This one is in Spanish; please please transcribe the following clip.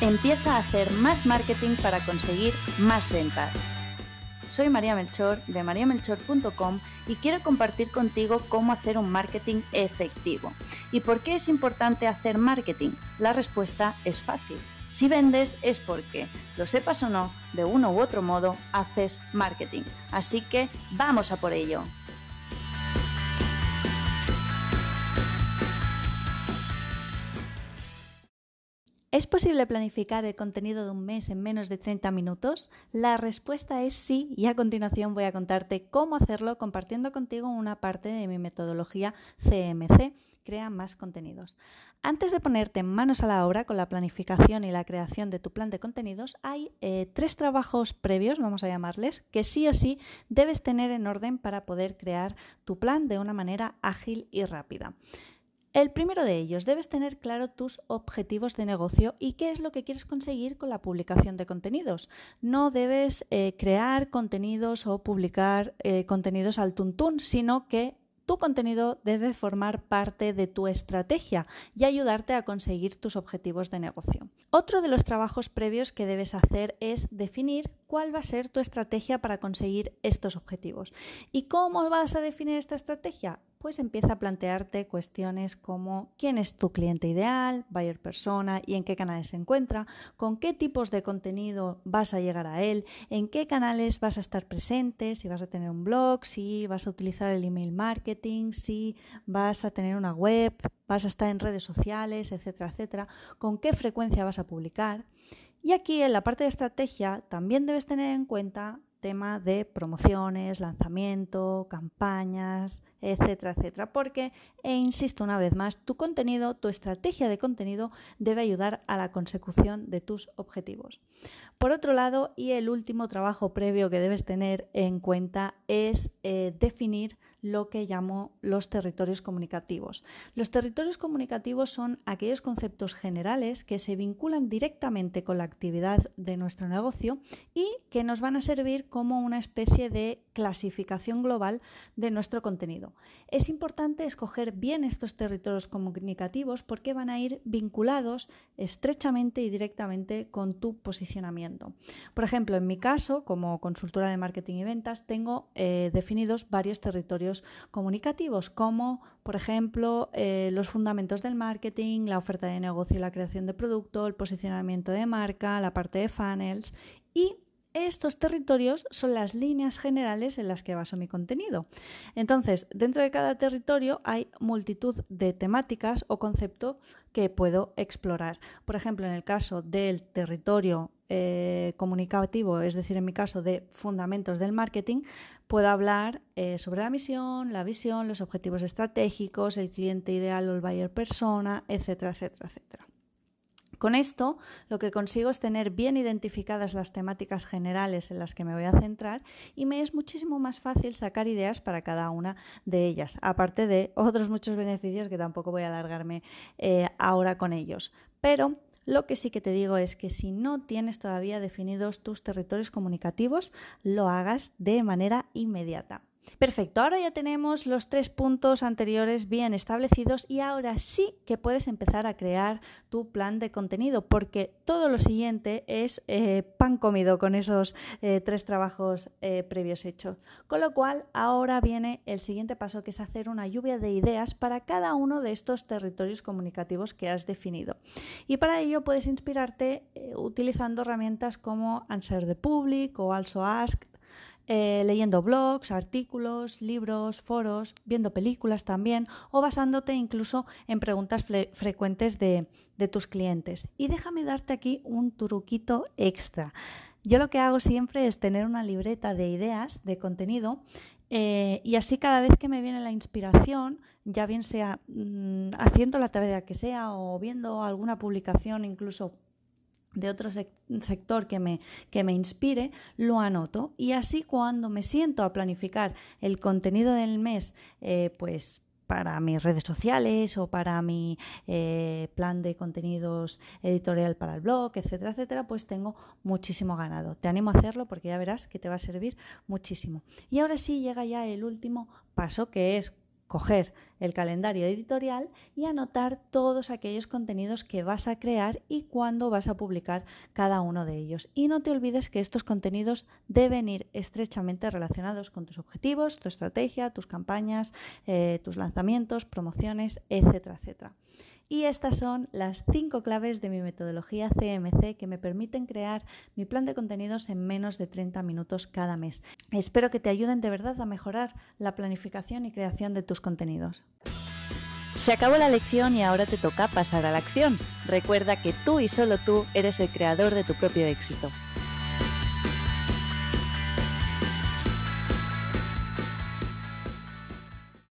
Empieza a hacer más marketing para conseguir más ventas. Soy María Melchor de mariamelchor.com y quiero compartir contigo cómo hacer un marketing efectivo. ¿Y por qué es importante hacer marketing? La respuesta es fácil. Si vendes es porque, lo sepas o no, de uno u otro modo haces marketing. Así que vamos a por ello. ¿Es posible planificar el contenido de un mes en menos de 30 minutos? La respuesta es sí y a continuación voy a contarte cómo hacerlo compartiendo contigo una parte de mi metodología CMC, Crea más contenidos. Antes de ponerte manos a la obra con la planificación y la creación de tu plan de contenidos, hay eh, tres trabajos previos, vamos a llamarles, que sí o sí debes tener en orden para poder crear tu plan de una manera ágil y rápida. El primero de ellos, debes tener claro tus objetivos de negocio y qué es lo que quieres conseguir con la publicación de contenidos. No debes eh, crear contenidos o publicar eh, contenidos al tuntún, sino que tu contenido debe formar parte de tu estrategia y ayudarte a conseguir tus objetivos de negocio. Otro de los trabajos previos que debes hacer es definir cuál va a ser tu estrategia para conseguir estos objetivos. ¿Y cómo vas a definir esta estrategia? Pues empieza a plantearte cuestiones como quién es tu cliente ideal, buyer persona y en qué canales se encuentra, con qué tipos de contenido vas a llegar a él, en qué canales vas a estar presente, si vas a tener un blog, si vas a utilizar el email marketing, si vas a tener una web, vas a estar en redes sociales, etcétera, etcétera, con qué frecuencia vas a publicar. Y aquí en la parte de estrategia también debes tener en cuenta tema de promociones, lanzamiento, campañas, etcétera, etcétera. Porque, e insisto una vez más, tu contenido, tu estrategia de contenido debe ayudar a la consecución de tus objetivos. Por otro lado, y el último trabajo previo que debes tener en cuenta es eh, definir lo que llamo los territorios comunicativos. Los territorios comunicativos son aquellos conceptos generales que se vinculan directamente con la actividad de nuestro negocio y que nos van a servir como una especie de clasificación global de nuestro contenido. Es importante escoger bien estos territorios comunicativos porque van a ir vinculados estrechamente y directamente con tu posicionamiento. Por ejemplo, en mi caso, como consultora de marketing y ventas, tengo eh, definidos varios territorios comunicativos, como por ejemplo eh, los fundamentos del marketing, la oferta de negocio y la creación de producto, el posicionamiento de marca, la parte de funnels y estos territorios son las líneas generales en las que baso mi contenido. Entonces, dentro de cada territorio hay multitud de temáticas o conceptos que puedo explorar. Por ejemplo, en el caso del territorio eh, comunicativo, es decir, en mi caso de fundamentos del marketing, puedo hablar eh, sobre la misión, la visión, los objetivos estratégicos, el cliente ideal o el buyer persona, etcétera, etcétera, etcétera. Con esto lo que consigo es tener bien identificadas las temáticas generales en las que me voy a centrar y me es muchísimo más fácil sacar ideas para cada una de ellas, aparte de otros muchos beneficios que tampoco voy a alargarme eh, ahora con ellos. Pero lo que sí que te digo es que si no tienes todavía definidos tus territorios comunicativos, lo hagas de manera inmediata. Perfecto, ahora ya tenemos los tres puntos anteriores bien establecidos y ahora sí que puedes empezar a crear tu plan de contenido porque todo lo siguiente es eh, pan comido con esos eh, tres trabajos eh, previos hechos. Con lo cual ahora viene el siguiente paso que es hacer una lluvia de ideas para cada uno de estos territorios comunicativos que has definido. Y para ello puedes inspirarte utilizando herramientas como Answer the Public o Also Ask eh, leyendo blogs, artículos, libros, foros, viendo películas también o basándote incluso en preguntas frecuentes de, tus clientes. Y déjame darte aquí un truquito extra. Yo lo que hago siempre es tener una libreta de ideas, de contenido, eh, y así cada vez que me viene la inspiración, ya bien sea mm, haciendo la tarea que sea o viendo alguna publicación incluso de otro sector que me, que me inspire, lo anoto y así cuando me siento a planificar el contenido del mes, eh, pues para mis redes sociales o para mi eh, plan de contenidos editorial para el blog, etcétera, etcétera, pues tengo muchísimo ganado. Te animo a hacerlo porque ya verás que te va a servir muchísimo. Y ahora sí llega ya el último paso que es coger el calendario editorial y anotar todos aquellos contenidos que vas a crear y cuándo vas a publicar cada uno de ellos. Y no te olvides que estos contenidos deben ir estrechamente relacionados con tus objetivos, tu estrategia, tus campañas, eh, tus lanzamientos, promociones, etcétera, etcétera. Y estas son las cinco claves de mi metodología CMC que me permiten crear mi plan de contenidos en menos de 30 minutos cada mes. Espero que te ayuden de verdad a mejorar la planificación y creación de tus contenidos. Se acabó la lección y ahora te toca pasar a la acción. Recuerda que tú y solo tú eres el creador de tu propio éxito.